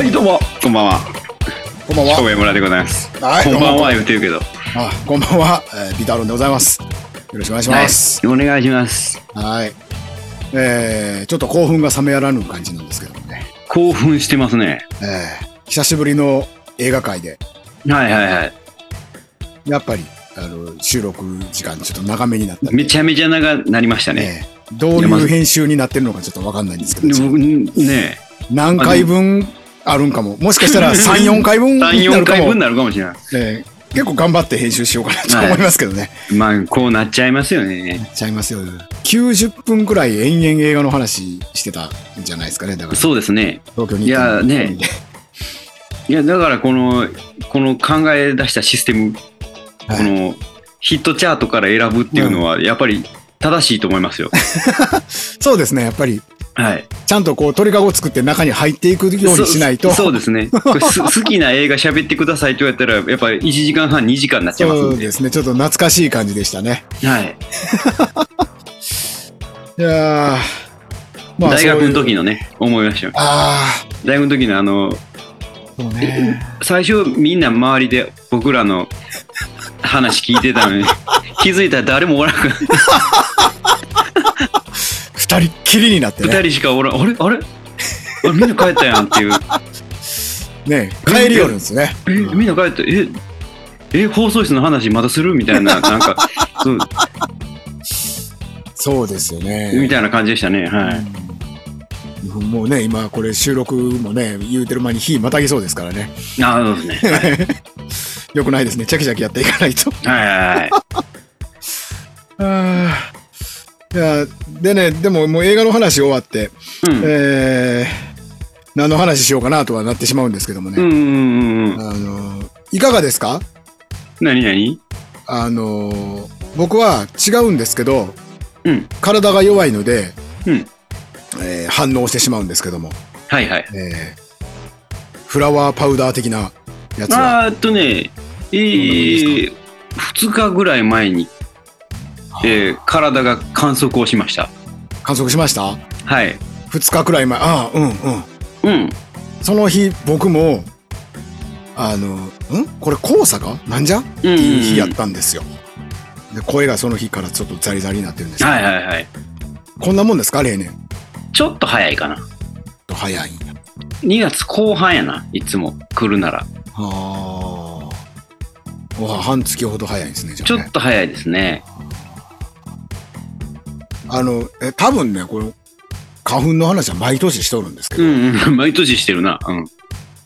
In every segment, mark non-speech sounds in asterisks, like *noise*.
はい、どうも、こんばんは。こんばんは。村でございます。はいこんばんは言ってるけど。あ、こんばんは。えー、ビターロンでございます。よろしくお願いします。はい、お願いします。はい。えー、ちょっと興奮が冷めやらぬ感じなんですけどもね。興奮してますね。えー、久しぶりの映画界で、はいはいはい。やっぱり、あの、収録時間ちょっと長めになっためちゃめちゃ長なりましたね。えーどういう編集になってるのかちょっとわかんないんですけど、ね、何回分あるんかも。もしかしたら3、4 *laughs* 回分にな3、4るかも回分に。なるかもしれない。えー結構頑張って編集しようかなと思いますけどね。*laughs* まあ、こうなっちゃいますよね。ちゃいますよ。90分くらい延々映画の話してたんじゃないですかね。だからそうですね。東京にいやね *laughs* いや、だからこの、この考え出したシステム、はいこのヒットチャートから選ぶっていうのは、やっぱり正しいと思いますよ。*laughs* そうですね。やっぱり、はい。ちゃんとこう鳥かご作って中に入っていくようにしないと。そ *laughs* そうですね。好きな映画喋ってくださいって言われたら、やっぱり1時間半、2時間になっちゃいます。そうですね。ちょっと懐かしい感じでしたね。はい。*laughs* いやーま大学の時のね、思いましたよ。あ大学の時のあの、あ、そうね。最初みんな周りで僕らの話聞いてたのに、*laughs* 気づいたら誰もおらんかった。二人っきりになってね。二人しかおらん。あれ？あれ？あれ？みんな帰ったやんっていう。ね帰り寄るんですね。え、みんな帰った？え、え、放送室の話まだするみたいな、なんか、そう、そうですよね。みたいな感じでしたね。はい。うんもうね、今これ収録もね、言うてる間に日またぎそうですからね。あそうですね。*laughs* よくないですね。チャキチャキやっていかないと。はいはいはい。*laughs* いや、でね、でももう映画の話終わって、うん。えー、何の話しようかなとはなってしまうんですけどもね。うんうんうんうん。あの、いかがですか？何何？あの、僕は違うんですけど、うん。体が弱いので、うん。えー反応してしまうんですけども、はいはい。えーフラワーパウダー的なやつは、あーっとね、えー、2日ぐらい前に、えー体が観測をしました。観測しました？はい。2日くらい前、ああ、うんうん。うん。その日、僕も、あの、ん？これ黄砂かなんじゃ？っていう日やったんですよ。で声がその日からちょっとザリザリになってるんですけど、はいはいはい。こんなもんですか？例年。ちょっと早いかな。と早いんや。2月後半やな、いつも来るなら。ああ。わ半月ほど早いんですね、じゃちょ。っと早いですね。あの、え、多分ね、この、花粉の話は毎年しとるんですけど、うんうん。*laughs* 毎年してるな。うん。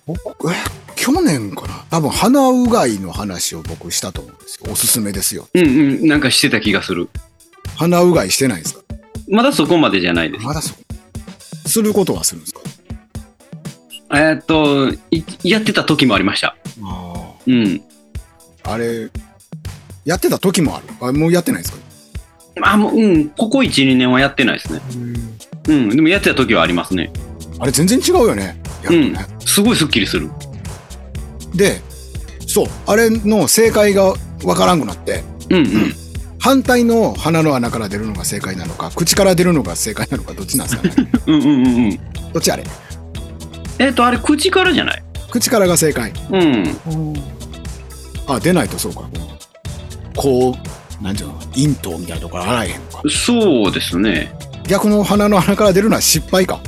僕え、去年かな多分鼻うがいの話を僕したと思うんですよ。おすすめですよ。うんうん。なんかしてた気がする。鼻うがいしてないですか？まだそこまでじゃないです。まだそう。することはするんですか？えーっと、いやってた時もありました。あうん。あ。あれ、やってた時もある？あもうやってないですか？あ、もう、うん。ここ1、2年はやってないですね。うん。でもやってた時はありますね。あれ全然違うよね。やうん。すごいスッキリする。で、そう、あれの正解がわからんくなって、うんうん。反対の鼻の穴から出るのが正解なのか、口から出るのが正解なのか、どっちなんですかね？*laughs* うんうんうんうん。どっちあれ？えーっと、あれ、口からじゃない？口からが正解。うん。あ、出ないとそうか。こう、なんていうの、咽頭みたいなところ洗えへんのか。そうですね。逆の鼻の穴から出るのは失敗か。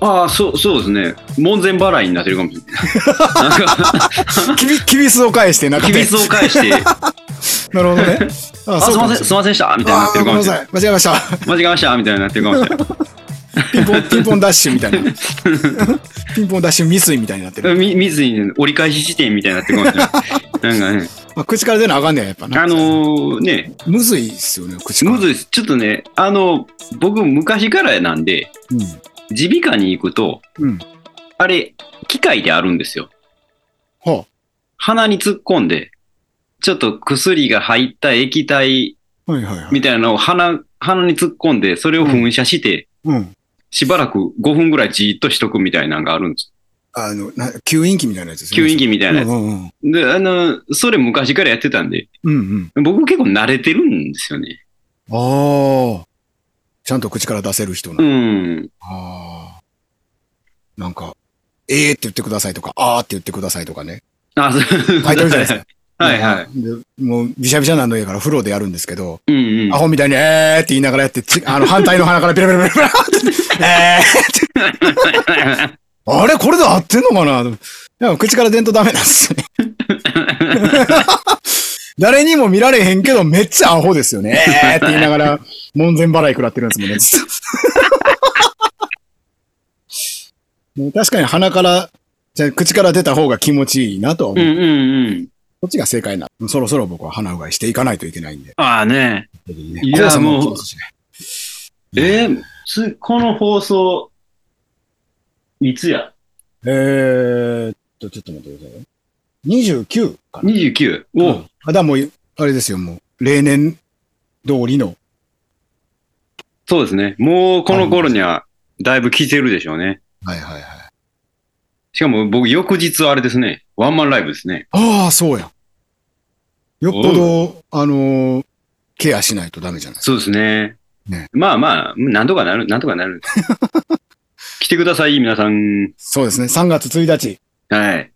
ああ、そう、そうですね。門前払いになってるかもしれない。*laughs* *laughs* なんか、きび、すを返して、なんかきびすを返して、なるほどね。*laughs* ああ、すいません、すいませんでしたみたいになってるかもしれない。間違えました。間違えましたみたいになってるかもしれない。ピンポン、ピンポンダッシュみたいな。*laughs* ピンポンダッシュ未遂みたいになってる。み水に折り返し地点みたいになってるかもしれない。*laughs* なんかね、まあ、口から出なあかんねん、やっぱな。あのーね、むずいっすよね、口から。むずいです。ちょっとね、あの、僕昔からなんで、耳鼻科に行くと、うん。うん。あれ、機械であるんですよ。は鼻に突っ込んで、ちょっと薬が入った液体あ。はいはいはい。みたいなのを鼻、鼻に突っ込んで、それを噴射して、うん。しばらく5分ぐらいじーっとしとくみたいなのがあるんです。あの、な吸引器みたいなやつですね。吸引器みたいなやつ。うんうんうん。で、あの、それ昔からやってたんで、うんうん。僕結構慣れてるんですよね。ああ。ちゃんと口から出せる人な。うん。ああ。なんか、えーって言ってくださいとか、あーって言ってくださいとかね。あ、そう。書書いてるじゃないですか。はいはい。でもう、びしゃびしゃなんの家から風呂でやるんですけど、うんうんア。ホみたいに、えーって言いながらやって、ちあの、反対の鼻からペラペラペラペラって、えーって、*laughs* あれこれで合ってんのかな？でも口から出んとダメなんですよね。誰にも見られへんけど、めっちゃアホですよね。えーって言いながら、門前払い食らってるんですもんね、ずっとね確かに鼻から、じゃあ口から出た方が気持ちいいなとは思う。うんうんうん。こっちが正解な。そろそろ僕は鼻うがいしていかないといけないんで。ああね。ねいやもうえーつ、この放送、いつや？えーっと、ちょっと待ってくださいよ。29かな。?29。うんお、あ、だもう、あれですよ、もう、例年通りの。そうですね。もうこの頃には、だいぶ来てるでしょうね。はいはいはい。しかも僕、翌日あれですね。ワンマンライブですね。ああ、そうや。よっぽど、あのーケアしないとダメじゃないですか。そうですね。ねまあまあ、なんとかなる、なんとかなる。*laughs* 来てください、皆さん。そうですね。3月1日、はい。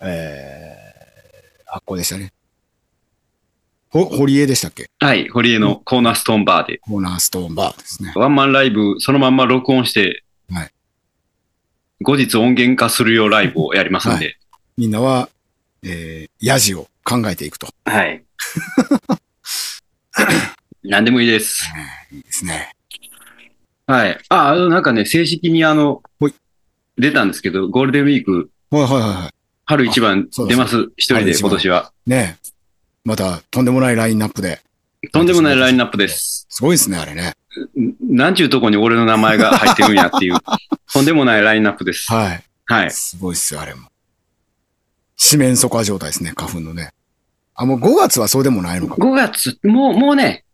えー、発行でしたね。ほ、堀江でしたっけ？はい。堀江のコーナーストーンバーで、コーナーストーンバーですね。ワンマンライブ、そのまんま録音して、はい後日音源化するよライブをやりますんで。みんなは、えー、ヤジを考えていくと。はい。*laughs* 何でもいいです。いいですね。はい。あ、あの、なんかね、正式にあの出たんですけど、ゴールデンウィーク、はいはいはいはい。春一番出ます。一人で今年は。ねえまた、とんでもないラインナップで。とんでもないラインナップです。すごいですね、あれね。んなんちゅうとこに俺の名前が入ってるんやっていう、*laughs* とんでもないラインナップです。はい。はい。すごいっすよ、あれも。四面楚歌状態ですね、花粉のね。あ、もう5月はそうでもないのか。5月、もう、もうね、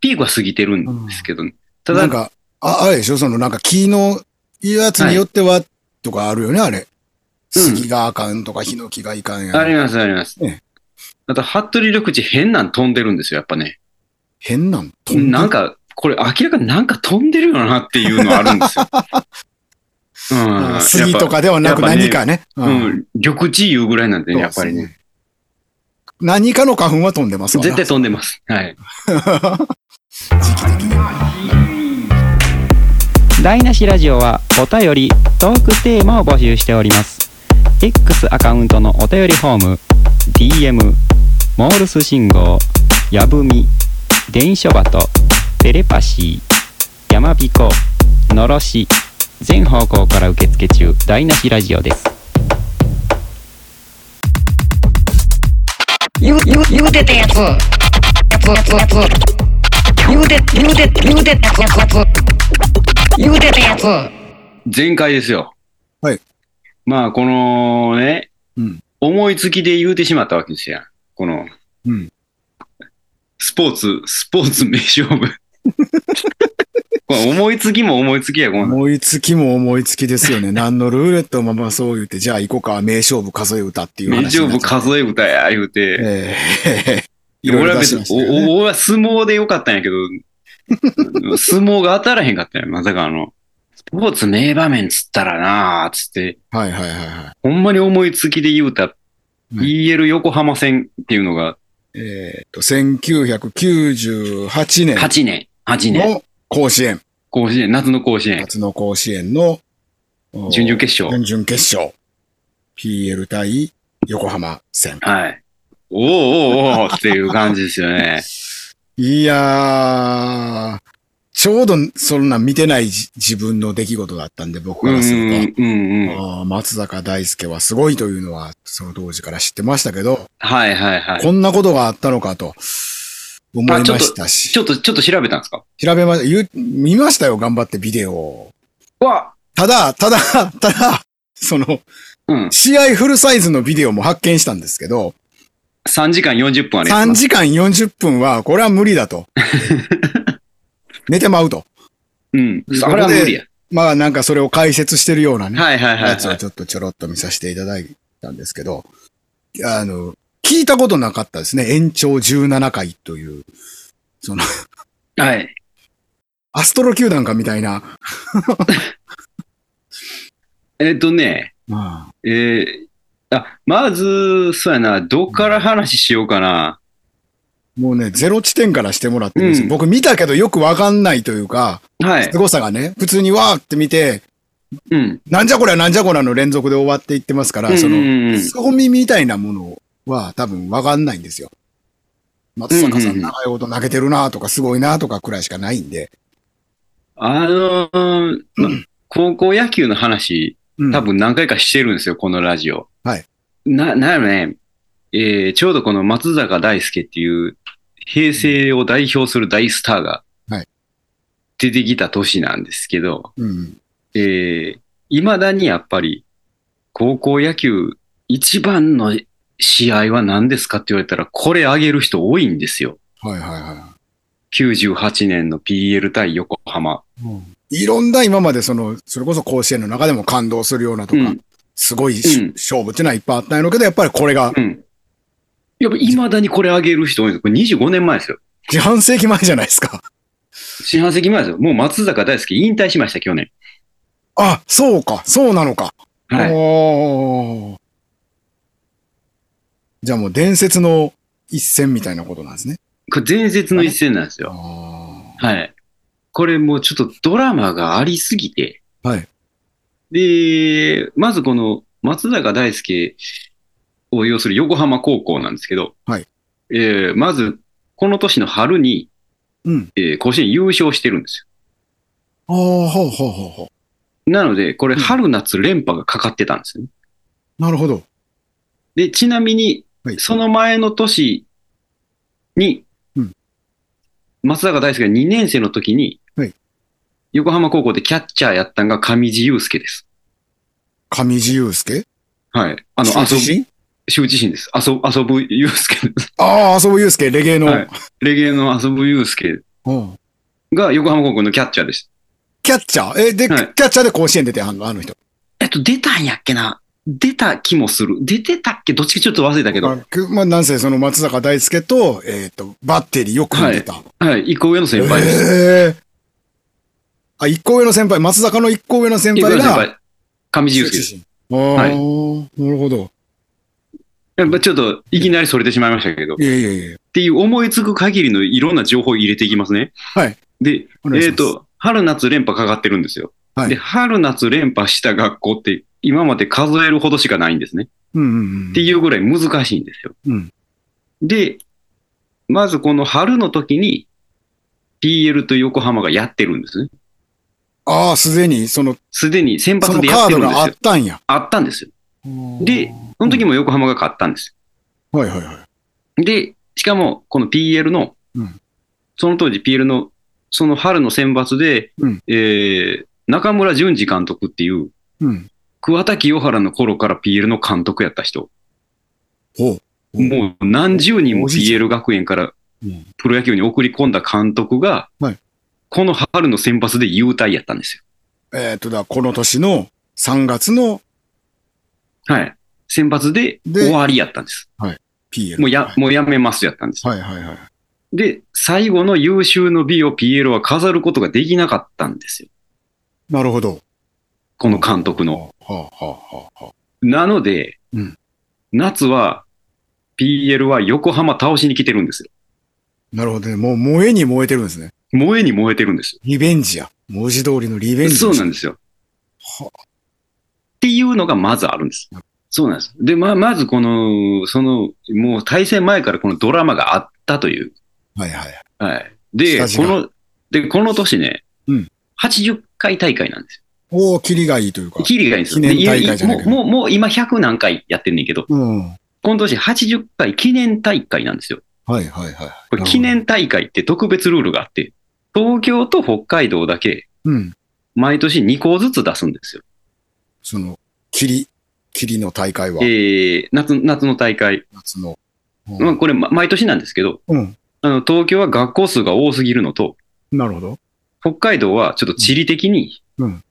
ピークは過ぎてるんですけど、ねただ、なんか、あ、あれでしょ？そのなんか木のやつによっては、とかあるよね、あれ。うん杉があかんとか、ヒノキがいかんや。ありますあります。ねあと、服部緑地変なん飛んでるんですよ、やっぱね。変なん？飛んでなんか、これ明らかになんか飛んでるよなっていうのあるんですよ。*laughs* うん。あ杉とかではなく何かね。ううんん。緑地いうぐらいなんでね、やっぱりね。。何かの花粉は飛んでます絶対飛んでます。はい。時期的に。台無しラジオはお便りトークテーマを募集しております X アカウントのお便りフォーム DM モールス信号やぶみ電書バトテレパシーやまびこのろし全方向から受付中台無しラジオです言う、言う、言うてたやつ。やつ、やつ、やつ。言うて、言うて、言うてたやつ、やつ、やつ。言うてたやつ。前回ですよ。はい。まあ、このね、うん思いつきで言うてしまったわけですよ。この、うん。スポーツ、スポーツ名勝負。*laughs* これ思いつきも思いつきや、この。思いつきも思いつきですよね。*laughs* 何のルーレットもまあそう言って、じゃあ行こうか、名勝負数え歌っていう名話に勝負。数え歌や、言うて。俺は別に俺は相撲でよかったんやけど、*laughs* 相撲が当たらへんかったんや。まさかあの、スポーツ名場面つったらなあつって、はいはいはいはほんまに思いつきで言うた、うん EL 横浜戦っていうのがい。えっと、1998年8年、8年、の甲子園、甲子園、夏の甲子園、夏の甲子園のお準々決勝。準々決勝。PL 対横浜戦。はい。おーおーおーっていう感じですよね。*laughs* いやー、ちょうどそんなん見てないじ自分の出来事だったんで、僕うんからすると。うんうんうん。あー松坂大輔はすごいというのは、その当時から知ってましたけど、はいはいはい。こんなことがあったのかと思いましたしち、ょっと、ちょっと調べたんですか？調べました、見ましたよ、頑張ってビデオを。わただ、ただ、ただ、その、うん。試合フルサイズのビデオも発見したんですけど、3時間40分あれ。3時間40分は、これは無理だと。*laughs* 寝てまうと。うん。それは無理や。まあなんかそれを解説してるようなね、はいはいはい、やつをはい。ちょっとちょろっと見させていただいたんですけど、あの、聞いたことなかったですね。延長17回という、その、はい。アストロ球団かみたいな。*laughs* えっとね、あえーあ、まず、そうやな、どっから話しようかな。もうね、ゼロ地点からしてもらってるんですよ。うん僕見たけどよくわかんないというか、はい。凄さがね、普通にわーって見て、うん。なんじゃこりゃなんじゃこりゃの連続で終わっていってますから、そうんうんうの、ん凄みみたいなものは多分わかんないんですよ。松坂さうん長いこと投げてるなとかすごいなとかくらいしかないんで。あのーま高校野球の話、うん多分何回かしてるんですよ、このラジオ。はい。な、なんやろね、えーちょうどこの松坂大輔っていう、平成を代表する大スターがはい、出てきた年なんですけど、うん。えー、未だにやっぱり、高校野球一番の試合は何ですかって言われたら、これあげる人多いんですよ。はいはいは98年の PL 対横浜。い。いろんな今までその、それこそ甲子園の中でも感動するようなとか、うんすごいし、うん勝負っていうのはいっぱいあったんやろうけど、やっぱりこれがうん。やっぱ未だにこれあげる人多いんです。これ25年前ですよ。四半世紀前じゃないですか。四半世紀前ですよ。もう松坂大輔引退しました、去年。あ、そうか、そうなのか。はい。じゃあもう伝説の一戦みたいなことなんですね。これ伝説の一戦なんですよ。あはい。これもうちょっとドラマがありすぎて。はい。で、まずこの松坂大輔を要する横浜高校なんですけど、はい。えーまず、この年の春に、うん。えー甲子園優勝してるんですああ、ほうほうほうほよ。なので、これうん春夏連覇がかかってたんですよね。う。なるほど。で、ちなみにはい、その前の年に、うん松坂大輔が2年生の時に、はい横浜高校でキャッチャーやったんが上地雄介です。上地雄介？はい。あの、遊ぶ、心羞恥心です。遊ぶ、遊ぶ雄介です。ああ、遊ぶ雄介、レゲエの。はいレゲエの遊ぶ雄介うんが横浜高校のキャッチャーです。キャッチャー？え、で、はいキャッチャーで甲子園出てはんの？あの人。えっと、出たんやっけな出た気もする。出てたっけ？どっちかちょっと忘れたけど。まあくまあ、なんせその松坂大輔と、えっ、と、バッテリーよく見てた。はい。一個上の先輩です。へえあ、一個上の先輩、松坂の一個上の先輩が、上地雄介です。ああ、はいなるほど。やっぱちょっといきなりそれてしまいましたけど。いやいやいや。っていう思いつく限りのいろんな情報を入れていきますね。はい。で、えっ、と、春夏連覇かかってるんですよ。はいで、春夏連覇した学校って今まで数えるほどしかないんですね。うんうんうん。っていうぐらい難しいんですよ。うんで、まずこの春の時に PL と横浜がやってるんですね。ああ、すでに、その、すでに先発でやってるんですよっ。たんや。あったんですよ。で、その時も横浜が勝ったんです。はいはいはい。で、しかもこの PL の、うんその当時 PL のその春の選抜で、うんえー中村淳二監督っていううん。桑田清原の頃から PL の監督やった人。もう何十人も PL 学園からうんプロ野球に送り込んだ監督が、はいこの春の選抜で優待やったんですよ。えっ、と、だ、この年の3月のはい。選抜でで終わりやったんです。PL。もうやは、いもうやめますやったんです。はいはいはい。で、最後の優秀の美を PL は飾ることができなかったんですよ。なるほど。この監督の。はあ、はあはあはあ、なので、うん夏は PL は横浜倒しに来てるんですよ。なるほどね。もう燃えに燃えてるんですね。燃えに燃えてるんですリベンジや。文字通りのリベよ。ンジ。そうなんですよ。はっていうのがまずあるんです。そうなんです。で、まあ、まずこの、その、もう対戦前からこのドラマがあったという。はいはい。はい。で、この、で、この年ね、うん80回大会なんですおー、キリがいいというかよ。。キリがいいんですよ。記念大会じゃないもう、もう、もう今100何回やってんねんけど、うん。この年80回記念大会なんですよ。はいはいはい。これ記念大会って特別ルールがあって、東京と北海道だけうん。毎年2校ずつ出すんですよ。その、霧、霧の大会は？え、ー、夏、夏の大会。夏の。まあ、これ、ま毎年なんですけど、うん。あの、東京は学校数が多すぎるのと、なるほど。北海道はちょっと地理的に、うん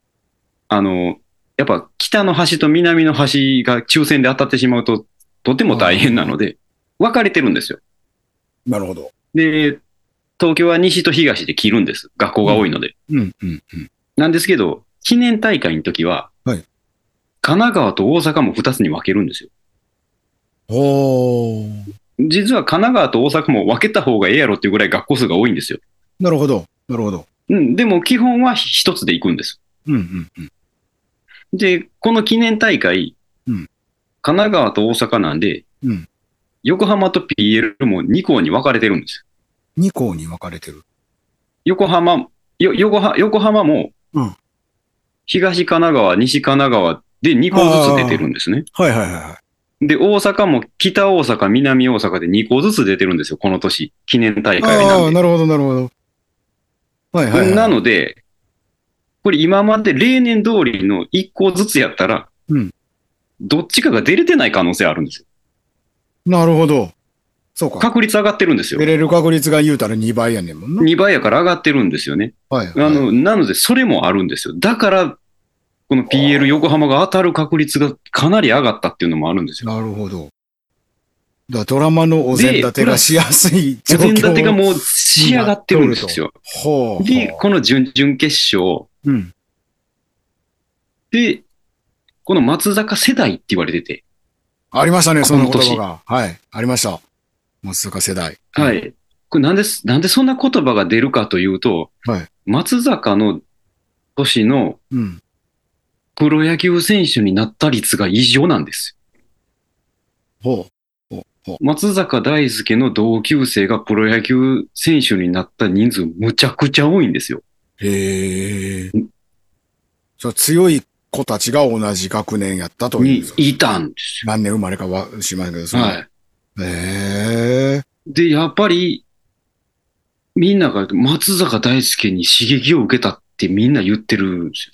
あの、やっぱ北の端と南の端が抽選で当たってしまうと、とても大変なので、分かれてるんですよ。なるほど。で、東京は西と東で切るんです。学校が多いので。うん、うん、うん。なんですけど、記念大会の時は、はい神奈川と大阪も2つに分けるんですよ。おー。実は神奈川と大阪も分けた方がええやろっていうぐらい学校数が多いんですよ。なるほど。なるほど。うん、でも基本は一つで行くんです。うんうんうん。で、この記念大会、うん神奈川と大阪なんで、うん横浜と PL も2校に分かれてるんですよ。2校に分かれてる。横浜、よ横浜横浜もうん、東神奈川、西神奈川で2校ずつ出てるんですね。はいはいはいはい。で、大阪も北大阪、南大阪で2校ずつ出てるんですよ、この年。記念大会ああ、なんで。なるほどなるほど。はいはい、はい。なので、これ今まで例年通りの1校ずつやったら、うんどっちかが出れてない可能性あるんですよ。なるほど。そうか。確率上がってるんですよ出。れる確率が言うたら2倍やねんもんな。2倍やから上がってるんですよね。はい、はい。あの、なので、それもあるんですよ。だから、この PL 横浜が当たる確率がかなり上がったっていうのもあるんですよ。なるほど。だドラマのお膳立てがしやすい状況お膳立てがもう仕上がってるんですよ。ほう。で、この準々決勝うん。で、この松坂世代って言われてて、ありましたね、その言葉が。はい。ありました。松坂世代。は。い。これなんで、なんでそんな言葉が出るかというと、はい松坂の年のうん。プロ野球選手になった率が異常なんですほう。よ。松坂大輔の同級生がプロ野球選手になった人数むちゃくちゃ多いんですよ。へえ。そう強い子たちが同じ学年やったといにう。いたんです何年生まれかはしませんけど、はい。へえ。で、やっぱり、みんなが松坂大輔に刺激を受けたってみんな言ってるんです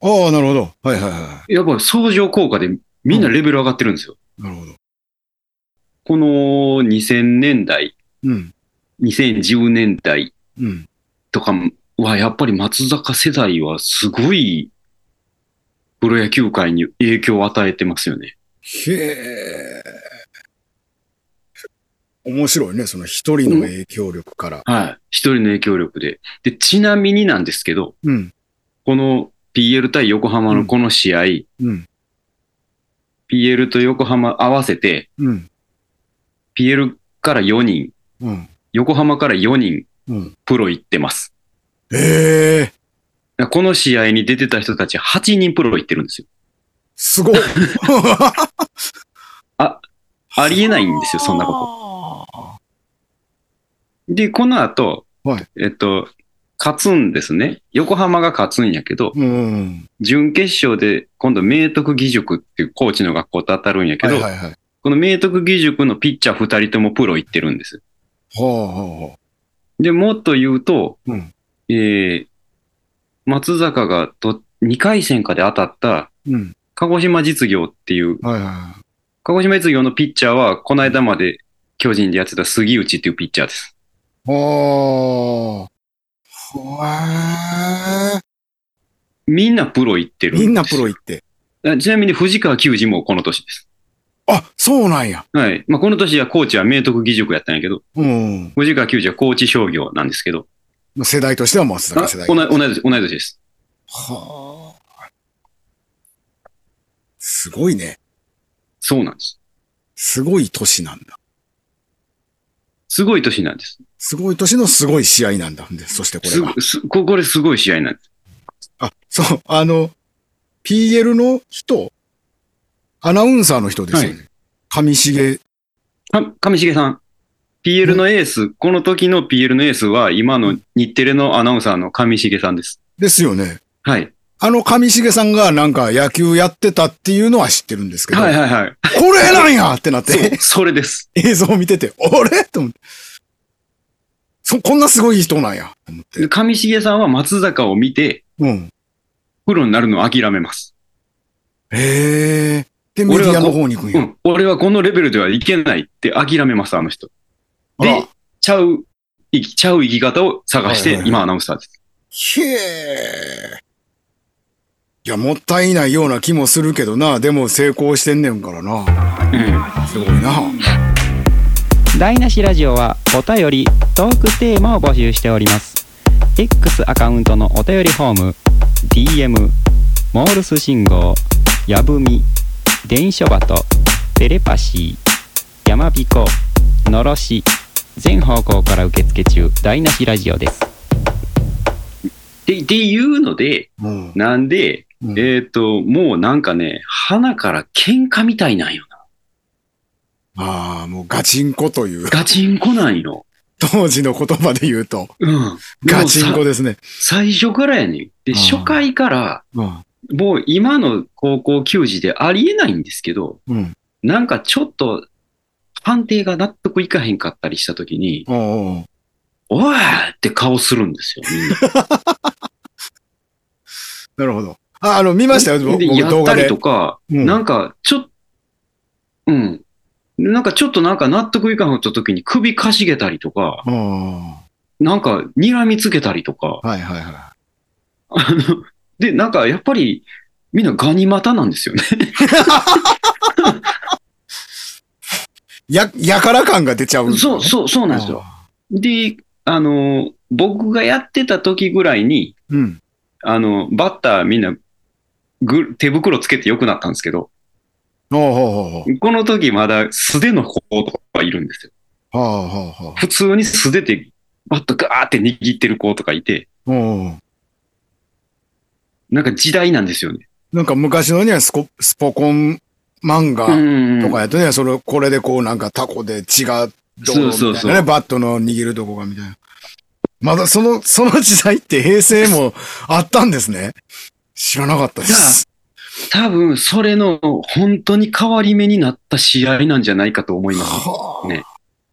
ああ、なるほど。はいはいはよ。やっぱり相乗効果でみんなレベル上がってるんですよ。い。なるほど。この2000年代、うん。2010年代うん。とかはやっぱり松坂世代はすごいプロ野球界に影響を与えてますよね。へえ。面白いね、その一人の影響力から。はい。一人の影響力で。で、ちなみになんですけど、うん。この PL 対横浜のこの試合、うん。PL と横浜合わせて、うん。PL から4人、うん。横浜から4人うん。プロ行ってます。ええ。この試合に出てた人たち8人プロ行ってるんですよ。すごい。*laughs* ありえないんですよ、そんなこと。で、この後、はいえっと、勝つんですね。横浜が勝つんやけど、うん。準決勝で今度明徳義塾っていうコーチの学校と当たるんやけど、はいはいはい。この明徳義塾のピッチャー2人ともプロ行ってるんです。ほうほうほで、もっと言うと、う。うん。えー、松坂がと2回戦かで当たったうん。鹿児島実業っていう、はいは鹿児島実業のピッチャーは、この間まで巨人でやってた杉内っていうピッチャーです。い。ほー。ほー。みんなプロ行ってるみんなプロ行って。あちなみに藤川球児もこの年です。あ、そうなんや。はい。まあ、この年はコーチは明徳義塾やったんやけど、うん。藤川球児は高知商業なんですけど、世代としては松あ坂世代。同い年同い年です。はあ。すごいね。そうなんです。すごい年なんだ。すごい年なんです。すごい年のすごい試合なんだ。で、そしてこれすが。すここれすごい試合なんです。あ、そう、あの、PL の人、アナウンサーの人ですよね。上重、か上重さん、PL のエース、この時の PL のエースは今の日テレのアナウンサーの上重さんです。ですよね。はい。あの上重さんがなんか野球やってたっていうのは知ってるんですけど、はいはいはい。これなんやってなって、それです。映像を見てて、あれ？と思って。そ、こんなすごい人なんや。と思って。で上重さんは松坂を見て、うん。プロになるのを諦めます。へえ。で、メディアの方に行くんや。うん。俺はこのレベルではいけないって諦めます、あの人。で、ちゃう、生きちゃう生き方を探して、はいはいはい今アナウンサーです。へえ。いや、もったいないような気もするけどな。でも成功してんねんからな。うん。すごいな。台無しラジオはお便りトークテーマを募集しております X アカウントのお便りフォーム DM モールス信号やぶみ電書バトテレパシーやまびこのろし全方向から受付中台無しラジオですで、っていうので、うん。なんで、うんえっ、と、もうなんかね、花から喧嘩みたいなんよな。ああ、もうガチンコという、ガチンコなんよ。当時の言葉で言うと、うん。ガチンコですね。最初からやねん。で、うん初回から、うん。もう今の高校球児でありえないんですけど、うん。なんかちょっと判定が納得いかへんかったりしたときに、おうおいって顔するんですよ、みんな。*laughs* なるほど。あ、あの、見ましたよ、僕で、僕動画でやったりと。か、うんなんか、ちょっ、うん。なんかちょっとなんか納得いかんかった時に首かしげたりとか、うん。なんか睨みつけたりとか、はいはいはあの、で、なんかやっぱりみんなガニ股なんですよね。*laughs* い。や、やから感が出ちゃうんですねそう、そう、そうなんですよ。で、あの、僕がやってた時ぐらいに、うん。あの、バッターみんなぐ手袋つけて良くなったんですけど、ほう。この時まだ素手の子とかいるんですよ。はあはあはあ。普通に素手でバットガーって握ってる子とかいて。なんか時代なんですよね。なんか昔のね、スコスポコン漫う画んとかやとね、それ、これでこうなんかタコで血がどうのみたいなね、そうそうそうバットの握るとこがみたいな。まだその、*laughs* その時代って平成もあったんですね。知らなかったです。多分、それの本当に変わり目になった試合なんじゃないかと思います。はあ。ね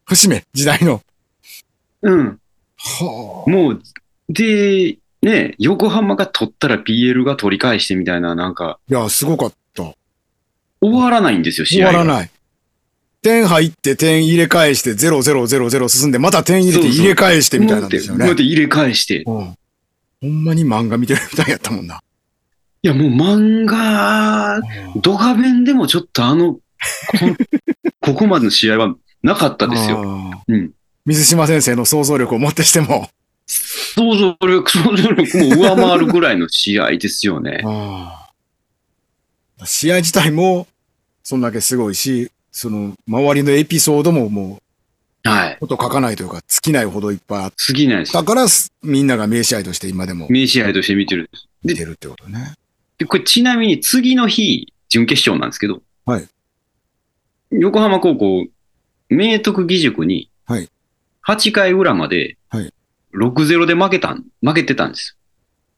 節目、時代の。うん。はもう、で、ね、横浜が取ったら PL が取り返してみたいな、なんか、あ。いや、すごかった。終わらないんですよ、試合が。終わらない。点入って点入れ返して0-0-0-0進んで、また点入れてそうそう入れ返してみたいなんですよねこうやっ。て入れ返して。うん。ほんまに漫画見てるみたいやったもんな。いや、もう漫画、ドカベンでもちょっとあの、こ *laughs* ここまでの試合はなかったですよ。うん。水島先生の想像力をもってしても。想像力、想像力も上回るぐらいの試合ですよね。試合自体も、そんだけすごいし、その、周りのエピソードももう、はい。こと書かないというか、尽きないほどいっぱいあっ次ないです。たから、すみんなが名試合として今でも名試合として見てる。見てるってことね。で、これちなみに次の日、準決勝なんですけど、はい。横浜高校、明徳義塾に、はい8回裏まではい、6-0で負けたん、負けてたんです。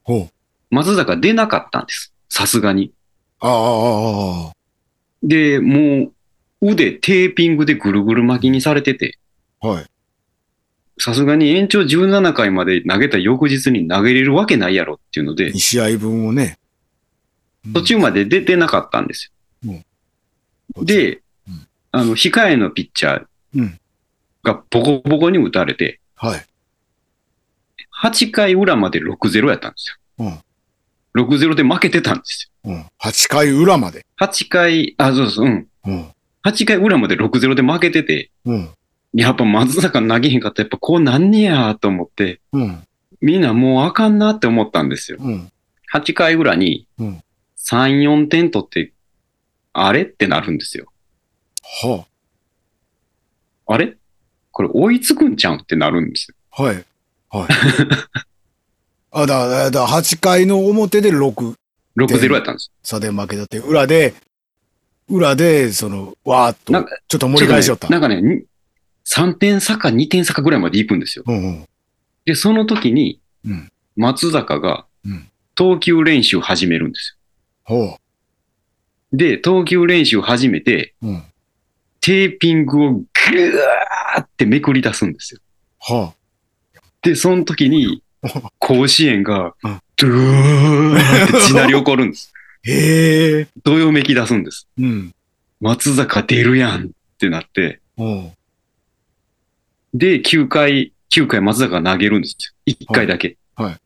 ほう。松坂出なかったんです。さすがに。ああ、ああ、あで、もう、腕テーピングでぐるぐる巻きにされてて、あ。はい。さすがに延長17回まで投げた翌日に投げれるわけないやろっていうので2、試合分をね。途中まで出てなかったんですよ。でうん、あの、控えのピッチャーうんがボコボコに打たれて、はい。8回裏まで6-0やったんですよ。うん。6-0で負けてたんですうん。8回裏まで。よ。8回、あ、そうそう、うん。うん。8回裏まで6-0で負けてて、うん。やっぱ松坂投げへんかったらやっぱこうなんねやと思って、うん。みんなもうあかんなって思ったんですよ。うん。8回裏にうん3、4点取って、あれってなるんですよ。はあれ？これ追いつくんちゃうんってなるんですよ。あ。はい。はい。*laughs* あ、だ、だ、だ、8回の表で6 6-0やったんです。差で負けたって、裏で、裏で、その、わーっとなんか、ちょっと盛り返しよった。なんかね、に3点差か2点差かぐらいまで行くんですよ。うんうん。で、その時にうん、松坂がうん投球練習を始めるんですほよ。で、投球練習を始めて、う。うん。テーピングをぐーってめくり出すんですよ。はで、その時に、*laughs* 甲子園がうん、ドゥーって地鳴り起こるんです。あ。*laughs* へえ。どよめき出すんです。うん。松坂出るやんってなって、うん。で、9回、9回松坂が投げるんですよ。1回だけ。はいはい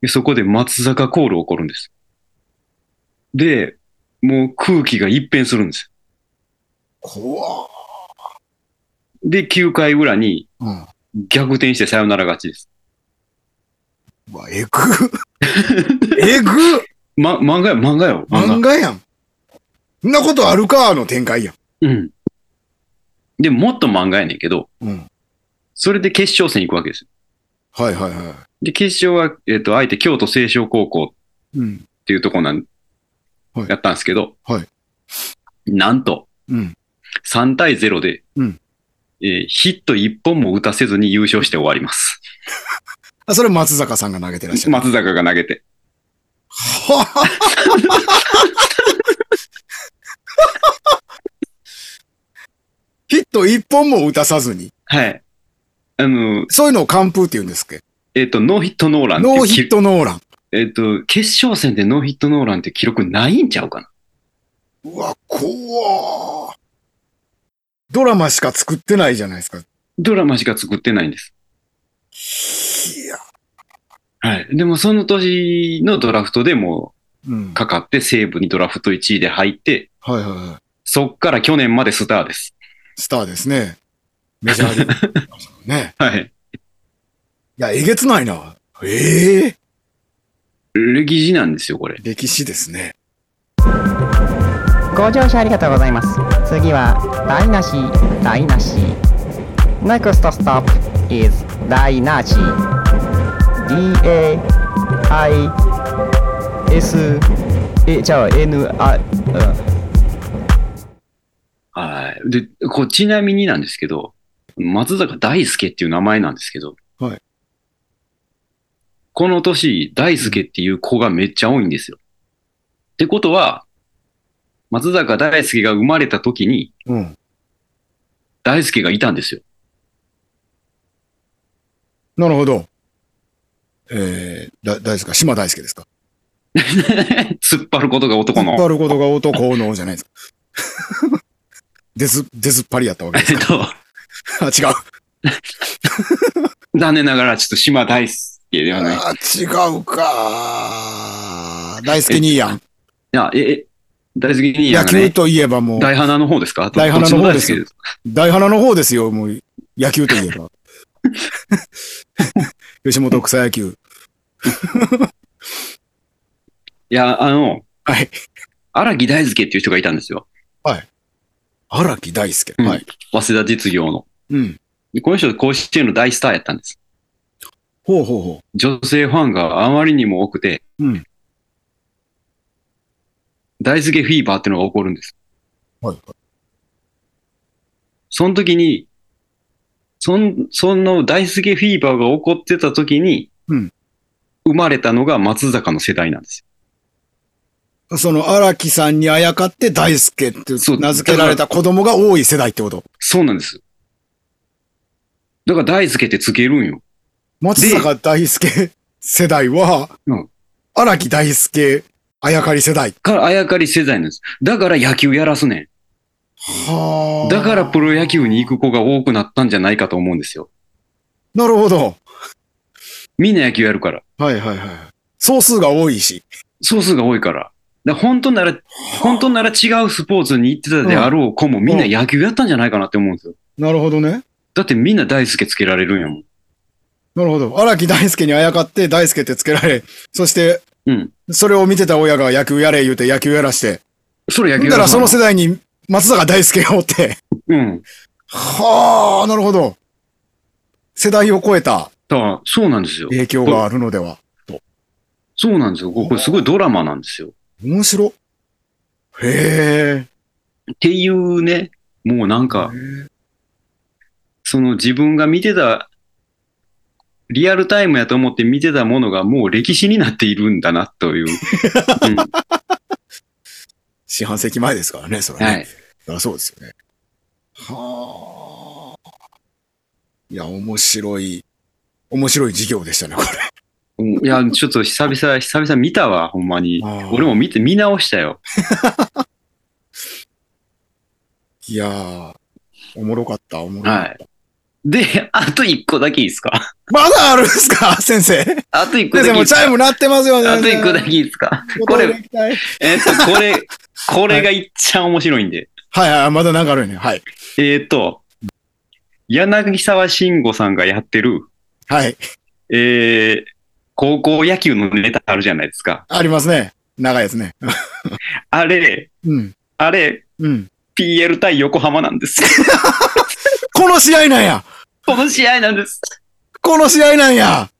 で、そこで松坂コール起こるんです。で、もう空気が一変するんです怖よ。で、9回裏にうん。逆転してサヨナラ勝ちです。うわ、えぐ。*laughs* えぐ *laughs* ま、漫画や、漫画よ。漫画やん。そんなことあるか？の展開やん。うん。でも、もっと漫画やねんけど、うん。それで決勝戦行くわけですよ。はいはいはで、決勝は、えっ、と、相手、京都清少高校っい。うん。ていうとこなん、はいやったんですけど、はいなんと、うん。3対0で、うんえーヒット1本も打たせずに優勝して終わります。*laughs* あ、それ松坂さんが投げてらっしゃる。松坂が投げて。は *laughs* はヒット一本も打たさずに。はい。あの、そういうのを完封って言うんですっけ？えっ、と、ノーヒットノーランノーヒットノーラン。えっ、と、決勝戦でノーヒットノーランって記録ないんちゃうかなうわ、怖ードラマしか作ってないじゃないですか。ドラマしか作ってないんです。いや。はい。でもその年のドラフトでもうん。かかって西武にドラフト1位で入って、はいはいはい。そっから去年までスターです。スターですね。メジャーリーグ。*laughs* ね。はい。いや、えげつないな。ええ歴史なんですよ、これ。歴史ですね。ご乗車ありがとうございます次は台無し台無し NEXT stop is 台無し D-A-I-S えじゃあ N あはい。で、こうちなみになんですけど、松坂大輔っていう名前なんですけど、はい。この年、大輔っていう子がめっちゃ多いんですよ。ってことは、松坂大輔が生まれた時に、うん。大輔がいたんですよ。なるほど。えー、だ、大輔か島大輔ですか？*laughs* 突っ張ることが男の。引っ張ることが男のじゃないですか。*laughs* 出ず、出ずっぱりやったわけですえっと、*laughs* あ、違う。残念ながらちょっと島大輔ではない。あ、違うか。大輔兄やん。いや、え、え、大輔にや野球といえばもう、大花の方ですか？大花の方です大花の方ですよ、もう、野球といえば。*laughs* 吉本草野球。いや、あの、はい。荒木大輔っていう人がいたんですよ。荒木大輔。うんはい。早稲田実業の。うん。でこの人、甲子園の大スターやったんです。ほうほうほ女性ファンがあまりにも多くて、うん大輔フィーバーっていうのが起こるんです。う。はい。その時に、そん、その大輔フィーバーが起こってた時に、うん生まれたのが松坂の世代なんですその荒木さんにあやかって大輔って名付けられた子供が多い世代ってこと？そうなんです。だから大輔ってつけるんよ。松坂大輔世代はうん、荒木大輔あやかり世代。からあやかり世代なんです。だから野球やらすねはん。だからプロ野球に行く子が多くなったんじゃないかと思うんですよ。なるほど。みんな野球やるから。はいはいはい。総数が多いし。総数が多いから。だから本当なら、本当なら違うスポーツに行ってたであろう子もみんな野球やったんじゃないかなって思うんですよ。なるほどね。だってみんな大輔つけられるんやもん。なるほど。荒木大輔にあやかって大輔ってつけられ、そして、うん。それを見てた親が野球やれ言うて野球やらして。それ野球だからその世世代に松坂大輔がおって。うん。はあ、なるほど。世代を超えただそうなんですよ。影響があるのでは。そうなんですよ。これすごいドラマなんですよ。面白。へっていうね、もうなんか、その自分が見てた、リアルタイムやと思って見てたものがもう歴史になっているんだなという。*laughs* うん四半世紀前ですからね、それはね。はい。そりゃそうですよね。はあ。いや、面白い、面白い授業でしたね、これ。うんいや、ちょっと久々、久々見たわ、ほんまに。俺も見て、見直したよ。*laughs* いやー、おもろかった、おもろかった。で、あと一個だけいいですか？まだあるんで *laughs* すか？先生。先あと一個だ生もけいいですか？チャイム鳴ってますよね。あと一個だけいいですか？これ、はいえっと、これ、これがいっちゃ面白いんで。はい、まだなんかあるよね。はい。えっと、柳沢慎吾さんがやってる、はい。えー、高校野球のネタあるじゃないですか。ありますね。長いやつね。あれ、うん。あれ、うん。PL 対横浜なんです。*laughs* この試合なんやこの試合なんです。この試合なんや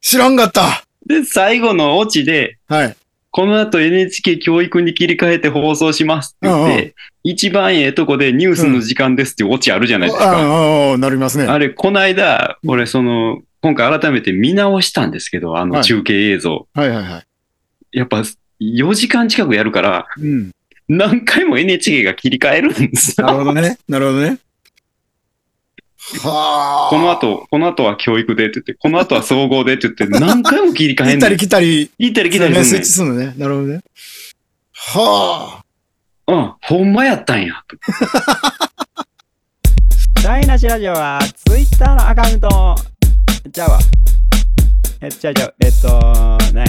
知らんかった。で、最後のオチで、はい。この後 NHK 教育に切り替えて放送しますって言って、うん一番ええとこでニュースの時間ですっていうオチあるじゃないですあか。あ、あなりますね。あれ、この間、俺、その、今回改めて見直したんですけど、あはいの中継映像。はいはいはい。やっぱ、4時間近くやるから、うん。何回も NHK が切り替えるんですよ。なるほどね。なるほどね。はあ。この後、この後は教育でって言って、この後は総合でって言って、*laughs* 何回も切り替えんねん。行ったり来たり、行ったり来たりねスイッすんねチするのね。なるほどね。はん。うん、ほんまやったんや。*laughs* 台無しラジオはツイッターのアカウントもちゃうわえちゃうちゃうえっとね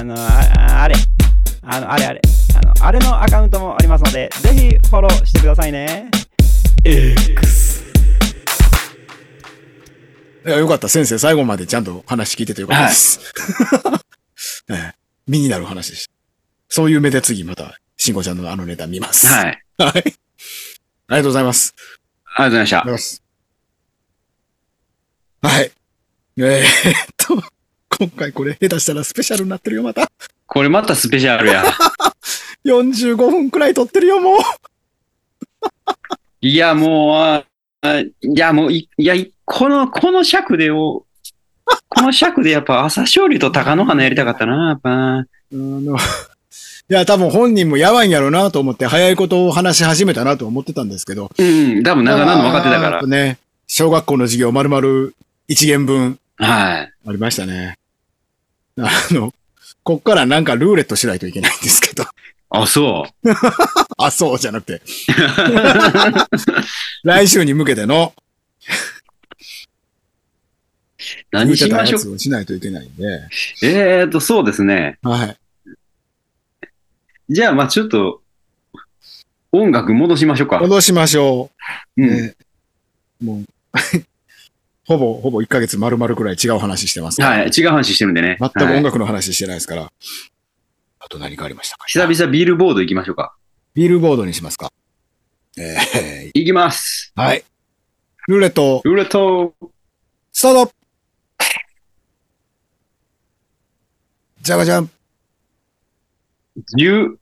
あのああれあのあれあれあのあれのアカウントもありますのでぜひフォローしてくださいね X あ。いや、よかった。先生、最後までちゃんと話聞いててよかったです。*laughs* ええ身になる話でした。そういう目で次また、慎吾ちゃんのあのネタ見ます。はい。はい。ありがとうございます。ありがとうございましたありがとうござい。ます。はい。えー、っと、今回これ下手したらスペシャルになってるよ、また。これまたスペシャルや。*laughs* 45分くらい撮ってるよ、もう。いや、もう、いや、もうい、いや、いこの、この尺でを、*laughs* この尺でやっぱ朝勝利と高野花やりたかったな、やっぱ。*laughs* いや、多分本人もやばいんやろうなと思って、早いことを話し始めたなと思ってたんですけど。うん、多分長なの分かってたから。ね。小学校の授業丸々1限分はい。ありましたね。あの、こっからなんかルーレットしないといけないんですけど。あ、そあ、そう *laughs* じゃなくて。*laughs* 来週に向けてのう。*laughs* 何しましょう？しないといけないんで。えーと、そうですね。はい。じゃあ、まあちょっと、音楽戻しましょうか。戻しましょう。うん。ねもう、ほぼ、ほぼ1ヶ月丸々くらい違う話してますからはい。違う話してるんでね。全く音はい楽の話してないですから。あと何かありましたか？久々ビルボード行きましょうか。ビールボードにしますか。え行きます。ー、はい。ルーレット、ルーレット。スタートじゃがじゃん。10、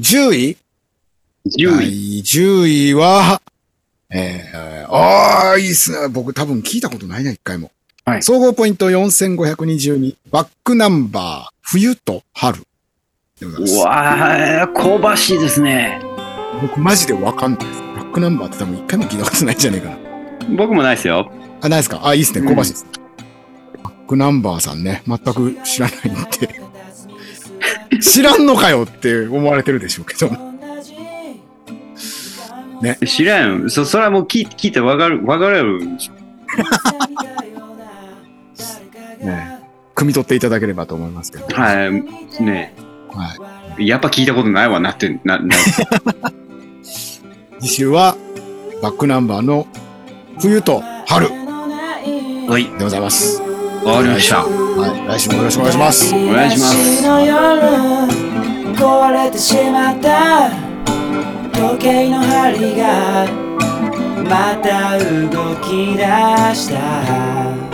10位10位。第10位は、えー、ああ、いいっすね。僕多分聞いたことないな、一回も。はい総合ポイント4522。バックナンバー、冬と春。でございますうわー、香ばしいですね。僕マジでわかんないです。バックナンバーって多分一回も聞いたことないんじゃねえかな。僕もないですよ。あ、ないですか？あ、いいっすね。うん香ばしいです。バックナンバーさんね、全く知らないんで。*laughs* 知らんのかよって思われてるでしょうけど。知らんよ。そ、それはもう聞い聞いてわかる、わかる。*laughs* ね、汲み取っていただければと思いますけど。はい。ねはい。やっぱ聞いたことないわなって、な、な、*laughs* 次週は、バックナンバーの冬と春はい。でございます。わかりました。はい。来週もよろしくお願いします。お願いします。壊れてしまった時計の針がまた動き出した